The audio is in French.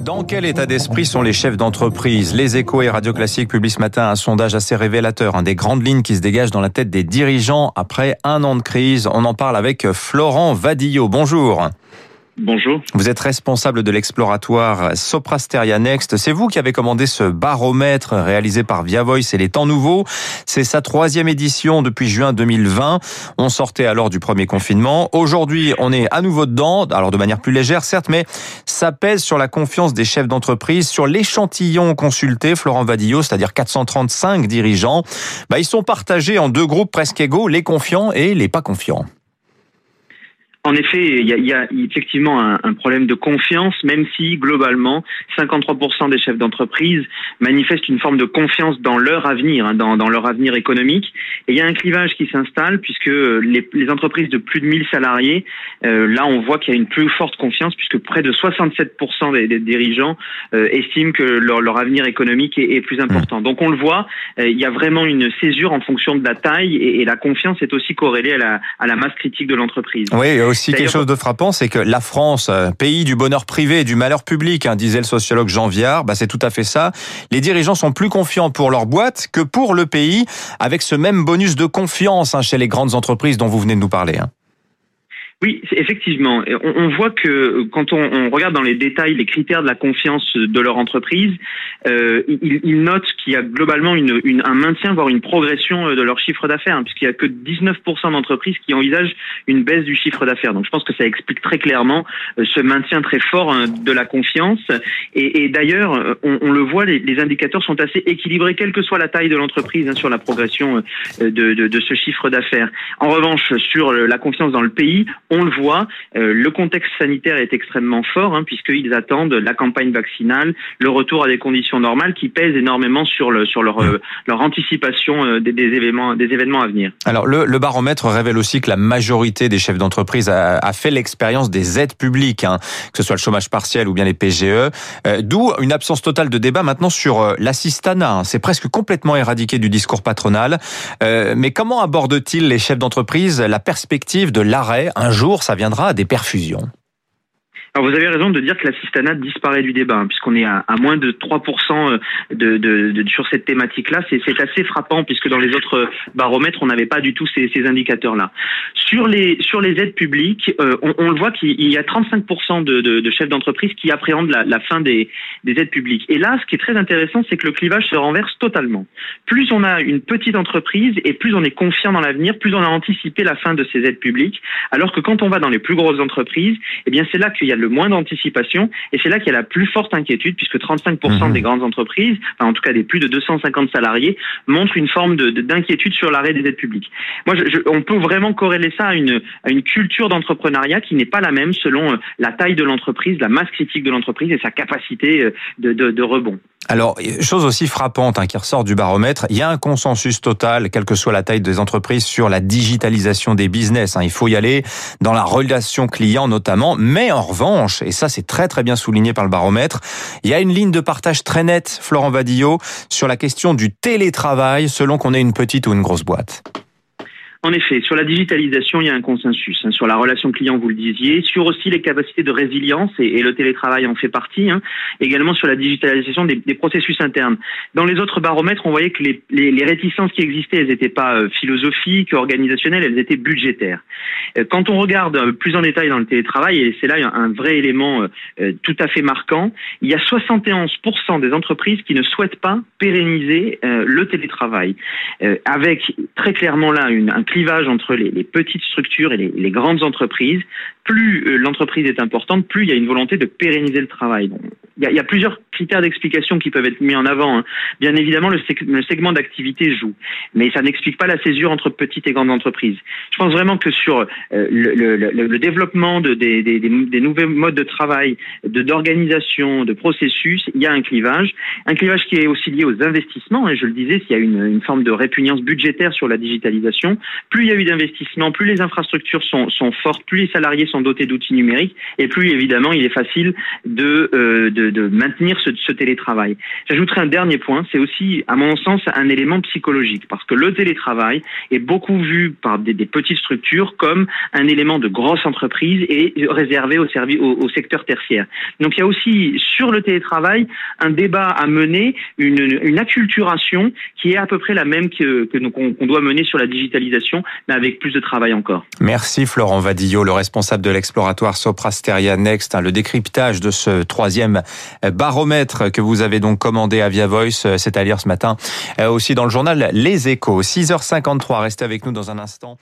Dans quel état d'esprit sont les chefs d'entreprise? Les échos et Radio Classique publient ce matin un sondage assez révélateur, des grandes lignes qui se dégagent dans la tête des dirigeants après un an de crise. On en parle avec Florent Vadillo. Bonjour. Bonjour. Vous êtes responsable de l'exploratoire Soprasteria Next. C'est vous qui avez commandé ce baromètre réalisé par Via Voice et les temps nouveaux. C'est sa troisième édition depuis juin 2020. On sortait alors du premier confinement. Aujourd'hui, on est à nouveau dedans. Alors de manière plus légère, certes, mais ça pèse sur la confiance des chefs d'entreprise, sur l'échantillon consulté, Florent Vadillo, c'est-à-dire 435 dirigeants. Bah, ils sont partagés en deux groupes presque égaux, les confiants et les pas confiants. En effet, il y a, effectivement un, problème de confiance, même si globalement, 53% des chefs d'entreprise manifestent une forme de confiance dans leur avenir, hein, dans, leur avenir économique. Et il y a un clivage qui s'installe puisque les, entreprises de plus de 1000 salariés, euh, là, on voit qu'il y a une plus forte confiance puisque près de 67% des, dirigeants euh, estiment que leur, avenir économique est, plus important. Donc, on le voit, euh, il y a vraiment une césure en fonction de la taille et, la confiance est aussi corrélée à la, à la masse critique de l'entreprise. Aussi quelque chose de frappant, c'est que la France, euh, pays du bonheur privé et du malheur public, hein, disait le sociologue Jean Viard, bah c'est tout à fait ça. Les dirigeants sont plus confiants pour leur boîte que pour le pays, avec ce même bonus de confiance hein, chez les grandes entreprises dont vous venez de nous parler. Hein. Oui, effectivement. On, voit que quand on, regarde dans les détails les critères de la confiance de leur entreprise, euh, ils, notent qu'il y a globalement un maintien, voire une progression euh, de leur chiffre d'affaires, hein, puisqu'il n'y a que 19% d'entreprises qui envisagent une baisse du chiffre d'affaires. Donc je pense que ça explique très clairement euh, ce maintien très fort hein, de la confiance. Et, d'ailleurs, euh, on, le voit, les, indicateurs sont assez équilibrés, quelle que soit la taille de l'entreprise, hein, sur la progression de ce chiffre d'affaires. En revanche, sur la confiance dans le pays, on le voit, euh, le contexte sanitaire est extrêmement fort, hein, puisqu'ils attendent la campagne vaccinale, le retour à des conditions normales qui pèsent énormément sur, euh, leur anticipation euh, des, événements, à venir. Alors, le, baromètre révèle aussi que la majorité des chefs d'entreprise a, a, fait l'expérience des aides publiques, hein, que ce soit le chômage partiel ou bien les PGE, d'où une absence totale de débat maintenant sur l'assistanat. Hein. C'est presque complètement éradiqué du discours patronal. mais comment abordent-ils les chefs d'entreprise la perspective de l'arrêt un jour ça viendra à des perfusions. Alors vous avez raison de dire que l'assistanat disparaît du débat, hein, puisqu'on est à, moins de 3% euh, de, de, sur cette thématique-là. C'est assez frappant, puisque dans les autres baromètres, on n'avait pas du tout ces, ces indicateurs-là. Sur les, sur les aides publiques, euh, on, on, le voit qu'il y a 35% de, de, chefs d'entreprise qui appréhendent la, la fin des, des, aides publiques. Et là, ce qui est très intéressant, c'est que le clivage se renverse totalement. Plus on a une petite entreprise et plus on est confiant dans l'avenir, plus on a anticipé la fin de ces aides publiques. Alors que quand on va dans les plus grosses entreprises, eh bien c'est là qu'il y a le moins d'anticipation. Et c'est là qu'il y a la plus forte inquiétude, puisque 35% mhm. des grandes entreprises, en tout cas des plus de 250 salariés, montrent une forme d'inquiétude de, sur l'arrêt des aides publiques. Moi, je, on peut vraiment corréler ça à une, à une culture d'entrepreneuriat qui n'est pas la même selon euh, la taille de l'entreprise, la masse critique de l'entreprise et sa capacité euh, de, de, de rebond. Alors, chose aussi frappante hein, qui ressort du baromètre, il y a un consensus total, quelle que soit la taille des entreprises, sur la digitalisation des business. Hein. Il faut y aller dans la relation client notamment, mais en revanche, et ça c'est très très bien souligné par le baromètre, il y a une ligne de partage très nette, Florent Vadillo, sur la question du télétravail, selon qu'on ait une petite ou une grosse boîte. En effet, sur la digitalisation, il y a un consensus. Hein, sur la relation client, vous le disiez. Sur aussi les capacités de résilience, et, le télétravail en fait partie. Hein. Également sur la digitalisation des, processus internes. Dans les autres baromètres, on voyait que les, réticences qui existaient, elles n'étaient pas euh, philosophiques, organisationnelles, elles étaient budgétaires. Euh, quand on regarde euh, plus en détail dans le télétravail, et c'est là un vrai élément tout à fait marquant, il y a 71% des entreprises qui ne souhaitent pas pérenniser le télétravail. Avec très clairement là une, un clivage entre les, petites structures et les, grandes entreprises. Plus euh, l'entreprise est importante, plus il y a une volonté de pérenniser le travail. Il, y a, plusieurs critères d'explication qui peuvent être mis en avant. Hein. Bien évidemment, le, segment d'activité joue, mais ça n'explique pas la césure entre petites et grandes entreprises. Je pense vraiment que sur euh, le, développement de, des, nouveaux modes de travail, de d'organisation, de processus, il y a un clivage. Un clivage qui est aussi lié aux investissements. Et je le disais, s'il y a une, forme de répugnance budgétaire sur la digitalisation, plus il y a eu d'investissements, plus les infrastructures sont, fortes, plus les salariés sont dotés d'outils numériques, et plus évidemment il est facile de, euh, de, de maintenir ce, télétravail. J'ajouterai un dernier point, c'est aussi, à mon sens, un élément psychologique, parce que le télétravail est beaucoup vu par des, petites structures comme un élément de grosse entreprise et réservé au, service, au, secteur tertiaire. Donc il y a aussi sur le télétravail un débat à mener, une, acculturation qui est à peu près la même que qu'on doit mener sur la digitalisation, mais avec plus de travail encore. Merci Florent Vadillo, le responsable de l'exploratoire Soprasteria Next, hein, le décryptage de ce troisième baromètre que vous avez donc commandé à Via Voice, euh, c'est à lire ce matin euh, aussi dans le journal Les Échos. 6h53, restez avec nous dans un instant.